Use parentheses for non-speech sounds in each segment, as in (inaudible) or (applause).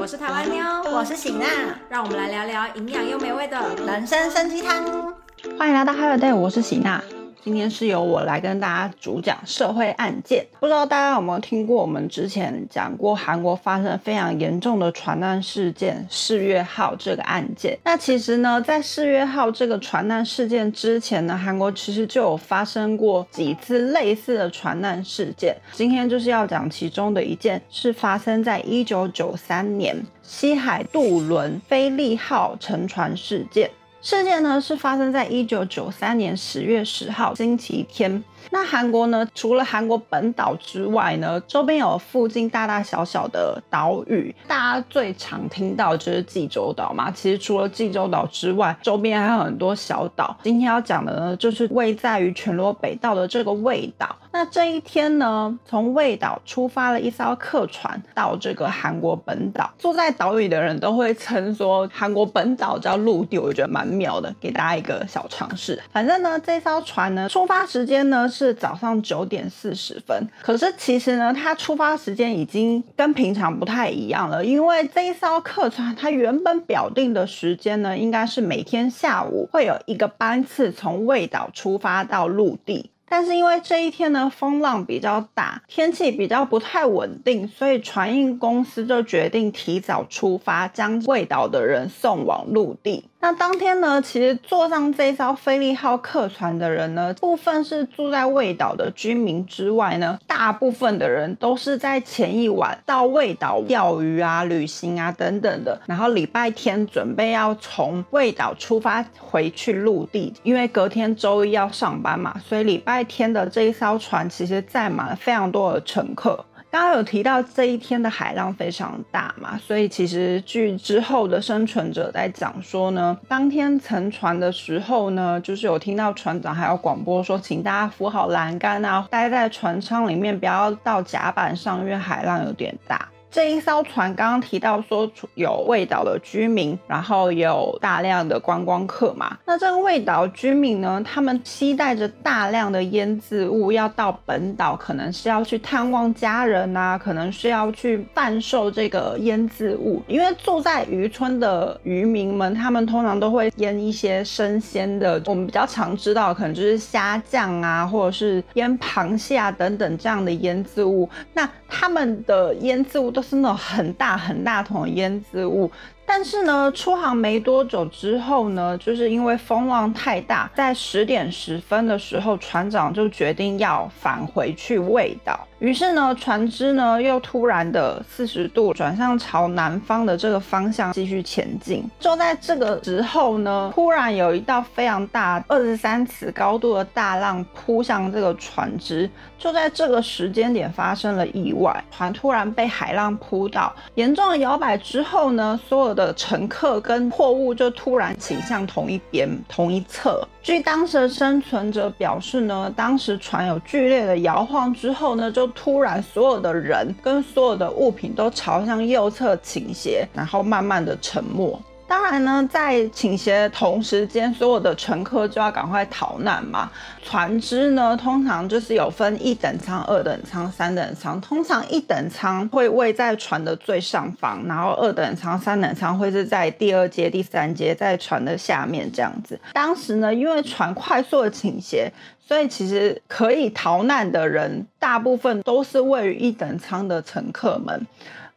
我是台湾妞，我是喜娜，让我们来聊聊营养又美味的人生参鸡汤。欢迎来到 h e l l o Day，我是喜娜。今天是由我来跟大家主讲社会案件。不知道大家有没有听过我们之前讲过韩国发生非常严重的船难事件“世越号”这个案件？那其实呢，在“世越号”这个船难事件之前呢，韩国其实就有发生过几次类似的船难事件。今天就是要讲其中的一件，是发生在一九九三年西海渡轮“菲利号”沉船事件。事件呢是发生在一九九三年十月十号星期天。那韩国呢，除了韩国本岛之外呢，周边有附近大大小小的岛屿。大家最常听到就是济州岛嘛。其实除了济州岛之外，周边还有很多小岛。今天要讲的呢，就是位在于全罗北道的这个魏岛。那这一天呢，从魏岛出发了一艘客船到这个韩国本岛。坐在岛屿的人都会称说，韩国本岛叫陆地，我觉得蛮妙的。给大家一个小尝试。反正呢，这艘船呢，出发时间呢。是早上九点四十分，可是其实呢，它出发时间已经跟平常不太一样了，因为这一艘客船它原本表定的时间呢，应该是每天下午会有一个班次从魏岛出发到陆地。但是因为这一天呢，风浪比较大，天气比较不太稳定，所以船运公司就决定提早出发，将未岛的人送往陆地。那当天呢，其实坐上这艘菲利号客船的人呢，部分是住在卫岛的居民之外呢，大部分的人都是在前一晚到卫岛钓鱼啊、旅行啊等等的，然后礼拜天准备要从卫岛出发回去陆地，因为隔天周一要上班嘛，所以礼拜天的这一艘船其实载满了非常多的乘客。刚刚有提到这一天的海浪非常大嘛，所以其实据之后的生存者在讲说呢，当天乘船的时候呢，就是有听到船长还有广播说，请大家扶好栏杆啊，待在船舱里面，不要到甲板上，因为海浪有点大。这一艘船刚刚提到说有味岛的居民，然后有大量的观光客嘛。那这个味岛居民呢，他们期待着大量的腌制物要到本岛，可能是要去探望家人啊，可能是要去贩售这个腌制物。因为住在渔村的渔民们，他们通常都会腌一些生鲜的，我们比较常知道可能就是虾酱啊，或者是腌螃蟹啊等等这样的腌制物。那他们的腌制物。都是那种很大很大桶腌制物。但是呢，出航没多久之后呢，就是因为风浪太大，在十点十分的时候，船长就决定要返回去味岛。于是呢，船只呢又突然的四十度转向朝南方的这个方向继续前进。就在这个时候呢，突然有一道非常大、二十三尺高度的大浪扑向这个船只。就在这个时间点发生了意外，船突然被海浪扑倒，严重摇摆之后呢，所有的乘客跟货物就突然倾向同一边、同一侧。据当时的生存者表示呢，当时船有剧烈的摇晃之后呢，就突然所有的人跟所有的物品都朝向右侧倾斜，然后慢慢的沉没。当然呢，在倾斜的同时间，所有的乘客就要赶快逃难嘛。船只呢，通常就是有分一等舱、二等舱、三等舱。通常一等舱会位在船的最上方，然后二等舱、三等舱会是在第二阶、第三阶，在船的下面这样子。当时呢，因为船快速的倾斜，所以其实可以逃难的人，大部分都是位于一等舱的乘客们。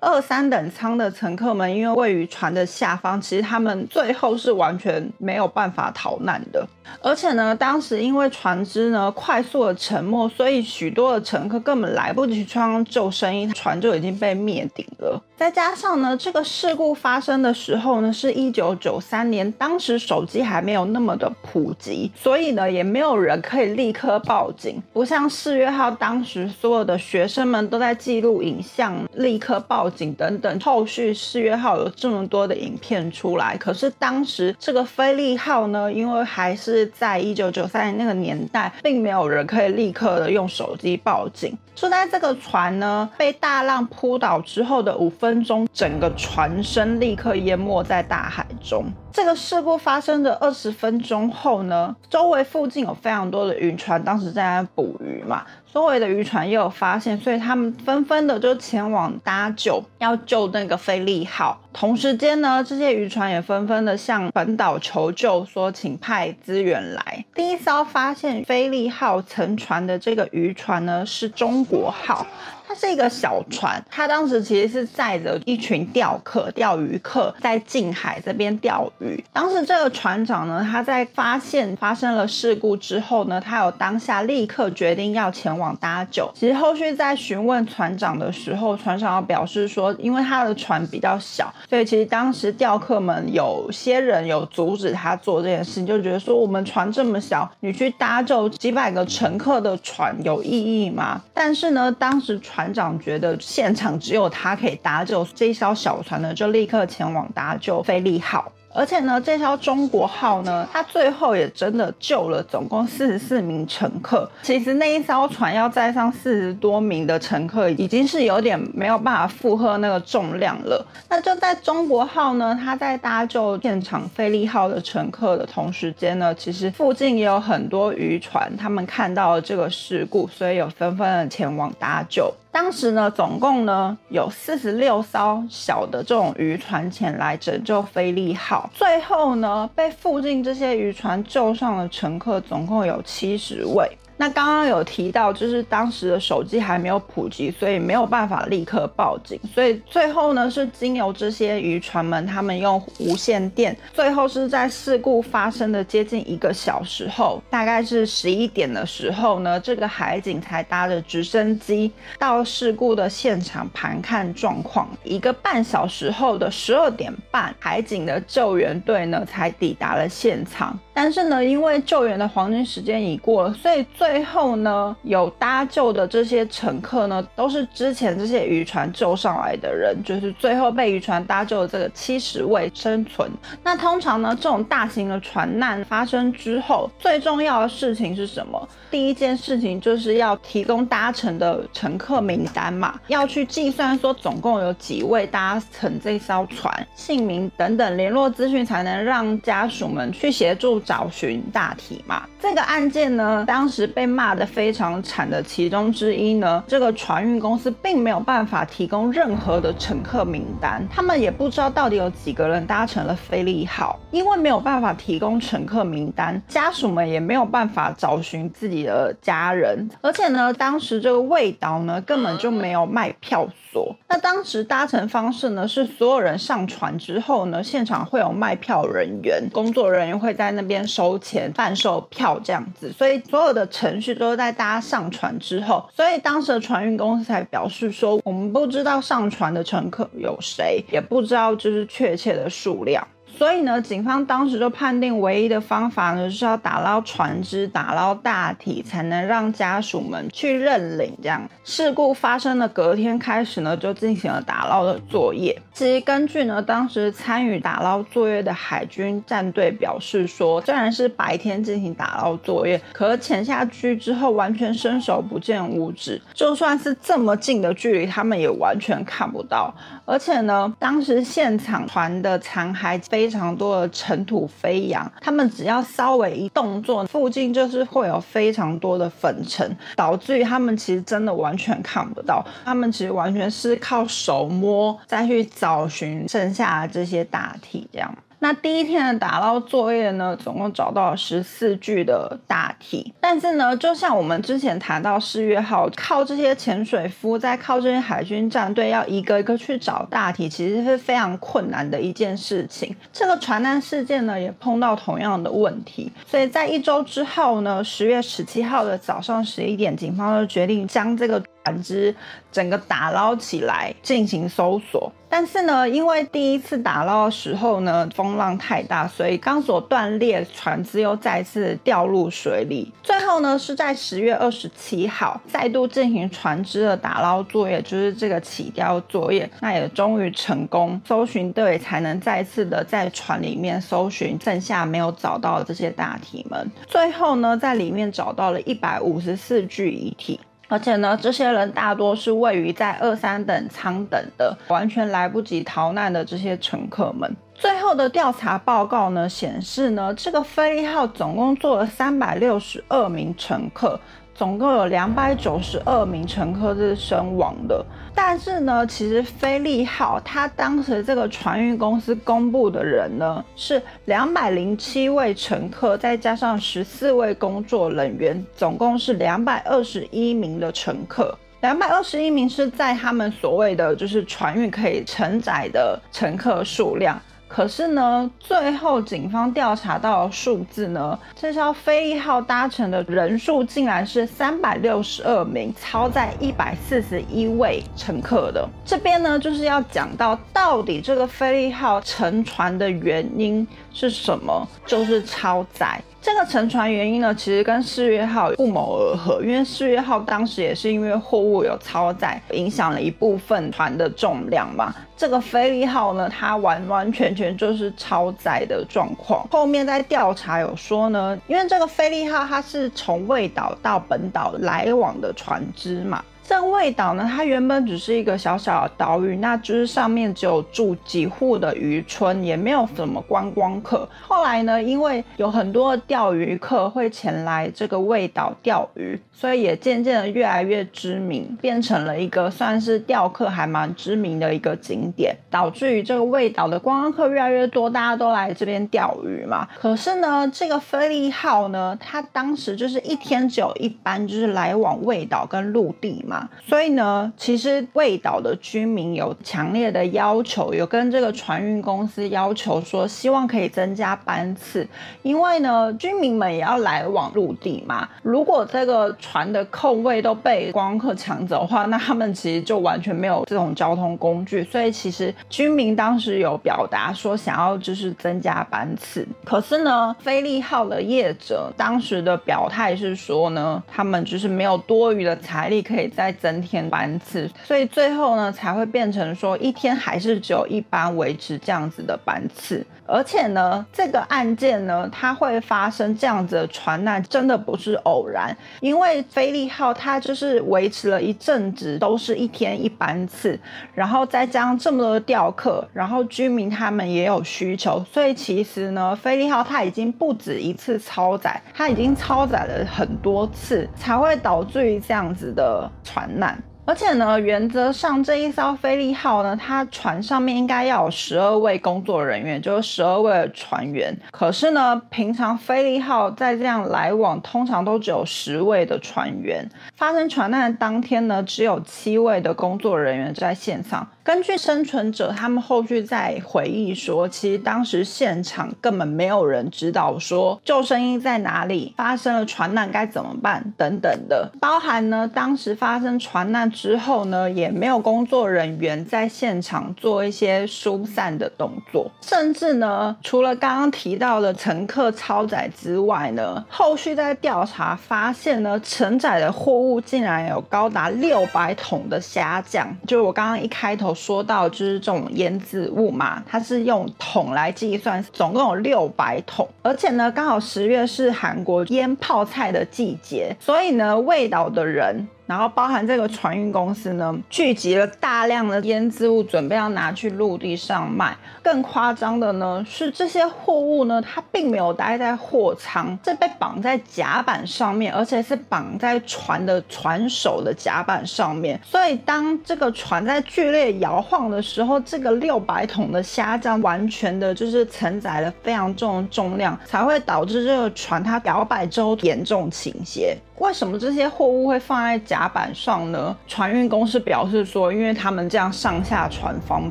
二三等舱的乘客们，因为位于船的下方，其实他们最后是完全没有办法逃难的。而且呢，当时因为船只呢快速的沉没，所以许多的乘客根本来不及穿上救生衣，船就已经被灭顶了。再加上呢，这个事故发生的时候呢，是一九九三年，当时手机还没有那么的普及，所以呢，也没有人可以立刻报警，不像四月号当时所有的学生们都在记录影像，立刻报警等等。后续四月号有这么多的影片出来，可是当时这个菲利号呢，因为还是在一九九三年那个年代，并没有人可以立刻的用手机报警。就在这个船呢被大浪扑倒之后的五分钟，整个船身立刻淹没在大海中。这个事故发生的二十分钟后呢，周围附近有非常多的渔船，当时在那捕鱼嘛。周围的渔船也有发现，所以他们纷纷的就前往搭救，要救那个菲利号。同时间呢，这些渔船也纷纷的向本岛求救，说请派资源来。第一艘发现菲利号沉船的这个渔船呢，是中国号。它是一个小船，它当时其实是载着一群钓客、钓鱼客在近海这边钓鱼。当时这个船长呢，他在发现发生了事故之后呢，他有当下立刻决定要前往搭救。其实后续在询问船长的时候，船长要表示说，因为他的船比较小，所以其实当时钓客们有些人有阻止他做这件事，就觉得说我们船这么小，你去搭救几百个乘客的船有意义吗？但是呢，当时船。长觉得现场只有他可以搭救这一艘小船呢，就立刻前往搭救菲利号。而且呢，这艘中国号呢，它最后也真的救了总共四十四名乘客。其实那一艘船要载上四十多名的乘客，已经是有点没有办法负荷那个重量了。那就在中国号呢，它在搭救现场菲利号的乘客的同时间呢，其实附近也有很多渔船，他们看到了这个事故，所以有纷纷的前往搭救。当时呢，总共呢有四十六艘小的这种渔船前来拯救菲利号，最后呢被附近这些渔船救上的乘客总共有七十位。那刚刚有提到，就是当时的手机还没有普及，所以没有办法立刻报警。所以最后呢，是经由这些渔船们，他们用无线电，最后是在事故发生的接近一个小时后，大概是十一点的时候呢，这个海警才搭着直升机到事故的现场盘看状况。一个半小时后的十二点半，海警的救援队呢才抵达了现场。但是呢，因为救援的黄金时间已过了，所以最最后呢，有搭救的这些乘客呢，都是之前这些渔船救上来的人，就是最后被渔船搭救的这个七十位生存。那通常呢，这种大型的船难发生之后，最重要的事情是什么？第一件事情就是要提供搭乘的乘客名单嘛，要去计算说总共有几位搭乘这艘船，姓名等等联络资讯，才能让家属们去协助找寻大体嘛。这个案件呢，当时被被骂得非常惨的其中之一呢，这个船运公司并没有办法提供任何的乘客名单，他们也不知道到底有几个人搭乘了菲利号，因为没有办法提供乘客名单，家属们也没有办法找寻自己。的家人，而且呢，当时这个味道呢根本就没有卖票所。那当时搭乘方式呢是所有人上船之后呢，现场会有卖票人员，工作人员会在那边收钱贩售票这样子，所以所有的程序都是在大家上船之后。所以当时的船运公司才表示说，我们不知道上船的乘客有谁，也不知道就是确切的数量。所以呢，警方当时就判定唯一的方法呢，是要打捞船只、打捞大体，才能让家属们去认领。这样，事故发生的隔天开始呢，就进行了打捞的作业。其实根据呢，当时参与打捞作业的海军战队表示说，虽然是白天进行打捞作业，可潜下去之后完全伸手不见五指，就算是这么近的距离，他们也完全看不到。而且呢，当时现场船的残骸非 (laughs) 非常多的尘土飞扬，他们只要稍微一动作，附近就是会有非常多的粉尘，导致于他们其实真的完全看不到，他们其实完全是靠手摸再去找寻剩下的这些大体，这样。那第一天的打捞作业呢，总共找到了十四具的大体。但是呢，就像我们之前谈到四月号，靠这些潜水夫，再靠这些海军战队，要一个一个去找大体，其实是非常困难的一件事情。这个船难事件呢，也碰到同样的问题。所以在一周之后呢，十月十七号的早上十一点，警方就决定将这个。船只整个打捞起来进行搜索，但是呢，因为第一次打捞的时候呢，风浪太大，所以钢索断裂，船只又再次掉入水里。最后呢，是在十月二十七号再度进行船只的打捞作业，就是这个起吊作业，那也终于成功，搜寻队才能再次的在船里面搜寻剩下没有找到的这些大体们。最后呢，在里面找到了一百五十四具遗体。而且呢，这些人大多是位于在二三等舱等的，完全来不及逃难的这些乘客们。最后的调查报告呢显示呢，这个飞利号总共坐了三百六十二名乘客。总共有两百九十二名乘客是身亡的，但是呢，其实菲利号它当时这个船运公司公布的人呢是两百零七位乘客，再加上十四位工作人员，总共是两百二十一名的乘客。两百二十一名是在他们所谓的就是船运可以承载的乘客数量。可是呢，最后警方调查到的数字呢，这艘飞利号搭乘的人数竟然是三百六十二名，超载一百四十一位乘客的。这边呢，就是要讲到到底这个飞利号沉船的原因是什么，就是超载。这个沉船原因呢，其实跟四月号不谋而合，因为四月号当时也是因为货物有超载，影响了一部分船的重量嘛。这个菲利号呢，它完完全全就是超载的状况。后面在调查有说呢，因为这个菲利号它是从魏岛到本岛来往的船只嘛。这味岛呢，它原本只是一个小小的岛屿，那就是上面只有住几户的渔村，也没有什么观光客。后来呢，因为有很多钓鱼客会前来这个味岛钓鱼，所以也渐渐的越来越知名，变成了一个算是钓客还蛮知名的一个景点，导致于这个味岛的观光客越来越多，大家都来这边钓鱼嘛。可是呢，这个菲利号呢，它当时就是一天只有一班，就是来往味岛跟陆地嘛。所以呢，其实味岛的居民有强烈的要求，有跟这个船运公司要求说，希望可以增加班次，因为呢，居民们也要来往陆地嘛。如果这个船的空位都被光客抢走的话，那他们其实就完全没有这种交通工具。所以其实居民当时有表达说，想要就是增加班次。可是呢，菲利号的业者当时的表态是说呢，他们就是没有多余的财力可以在增添班次，所以最后呢才会变成说一天还是只有一班维持这样子的班次。而且呢，这个案件呢，它会发生这样子的船难，真的不是偶然。因为菲利号它就是维持了一阵子都是一天一班次，然后再加上这么多钓客，然后居民他们也有需求，所以其实呢，菲利号它已经不止一次超载，它已经超载了很多次，才会导致于这样子的船难。而且呢，原则上这一艘菲利号呢，它船上面应该要有十二位工作人员，就是十二位船员。可是呢，平常菲利号在这样来往，通常都只有十位的船员。发生船难的当天呢，只有七位的工作人员在现场。根据生存者他们后续在回忆说，其实当时现场根本没有人知道说救生衣在哪里，发生了船难该怎么办等等的。包含呢，当时发生船难之后呢，也没有工作人员在现场做一些疏散的动作，甚至呢，除了刚刚提到的乘客超载之外呢，后续在调查发现呢，承载的货物竟然有高达六百桶的虾酱，就是我刚刚一开头。说到就是这种腌渍物嘛，它是用桶来计算，总共有六百桶，而且呢，刚好十月是韩国腌泡菜的季节，所以呢，味道的人。然后包含这个船运公司呢，聚集了大量的腌制物，准备要拿去陆地上卖。更夸张的呢，是这些货物呢，它并没有待在货舱，是被绑在甲板上面，而且是绑在船的船首的甲板上面。所以当这个船在剧烈摇晃的时候，这个六百桶的虾酱完全的就是承载了非常重的重量，才会导致这个船它摇摆之后严重倾斜。为什么这些货物会放在甲板上呢？船运公司表示说，因为他们这样上下船方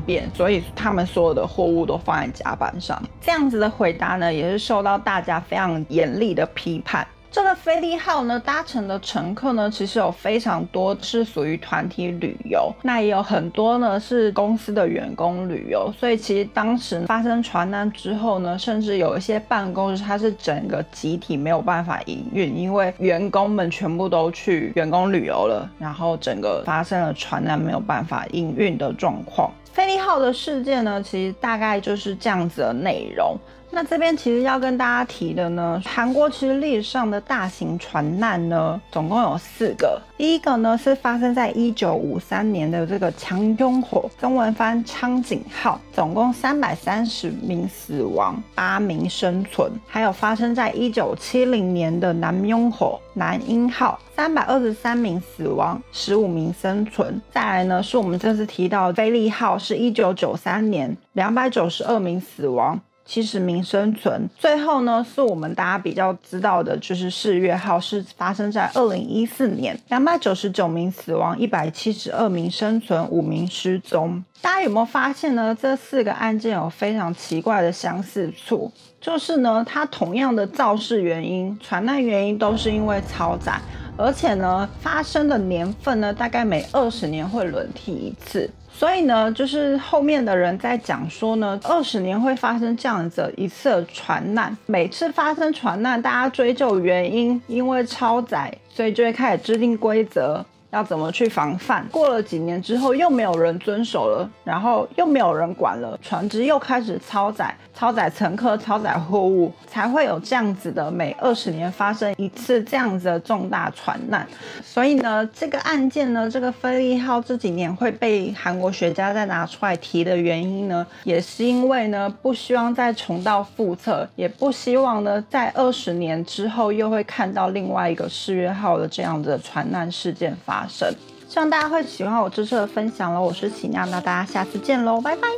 便，所以他们所有的货物都放在甲板上。这样子的回答呢，也是受到大家非常严厉的批判。这个菲利号呢，搭乘的乘客呢，其实有非常多是属于团体旅游，那也有很多呢是公司的员工旅游。所以其实当时发生船难之后呢，甚至有一些办公室它是整个集体没有办法营运，因为员工们全部都去员工旅游了，然后整个发生了船难没有办法营运的状况。菲利号的事件呢，其实大概就是这样子的内容。那这边其实要跟大家提的呢，韩国其实历史上的大型船难呢，总共有四个。第一个呢是发生在一九五三年的这个强拥火，中文翻昌景号，总共三百三十名死亡，八名生存。还有发生在一九七零年的南拥火，南英号，三百二十三名死亡，十五名生存。再来呢是我们这次提到的菲利号，是一九九三年，两百九十二名死亡。七十名生存，最后呢是我们大家比较知道的，就是世越号是发生在二零一四年，两百九十九名死亡，一百七十二名生存，五名失踪。大家有没有发现呢？这四个案件有非常奇怪的相似处，就是呢，它同样的肇事原因、船难原因都是因为超载，而且呢，发生的年份呢，大概每二十年会轮替一次。所以呢，就是后面的人在讲说呢，二十年会发生这样子一次船难，每次发生船难，大家追究原因，因为超载，所以就会开始制定规则。要怎么去防范？过了几年之后，又没有人遵守了，然后又没有人管了，船只又开始超载、超载乘客、超载货物，才会有这样子的每二十年发生一次这样子的重大船难。所以呢，这个案件呢，这个菲利号这几年会被韩国学家再拿出来提的原因呢，也是因为呢，不希望再重蹈覆辙，也不希望呢，在二十年之后又会看到另外一个世越号的这样子的船难事件发。生，希望大家会喜欢我这次的分享喽。我是奇妙，那大家下次见喽，拜拜。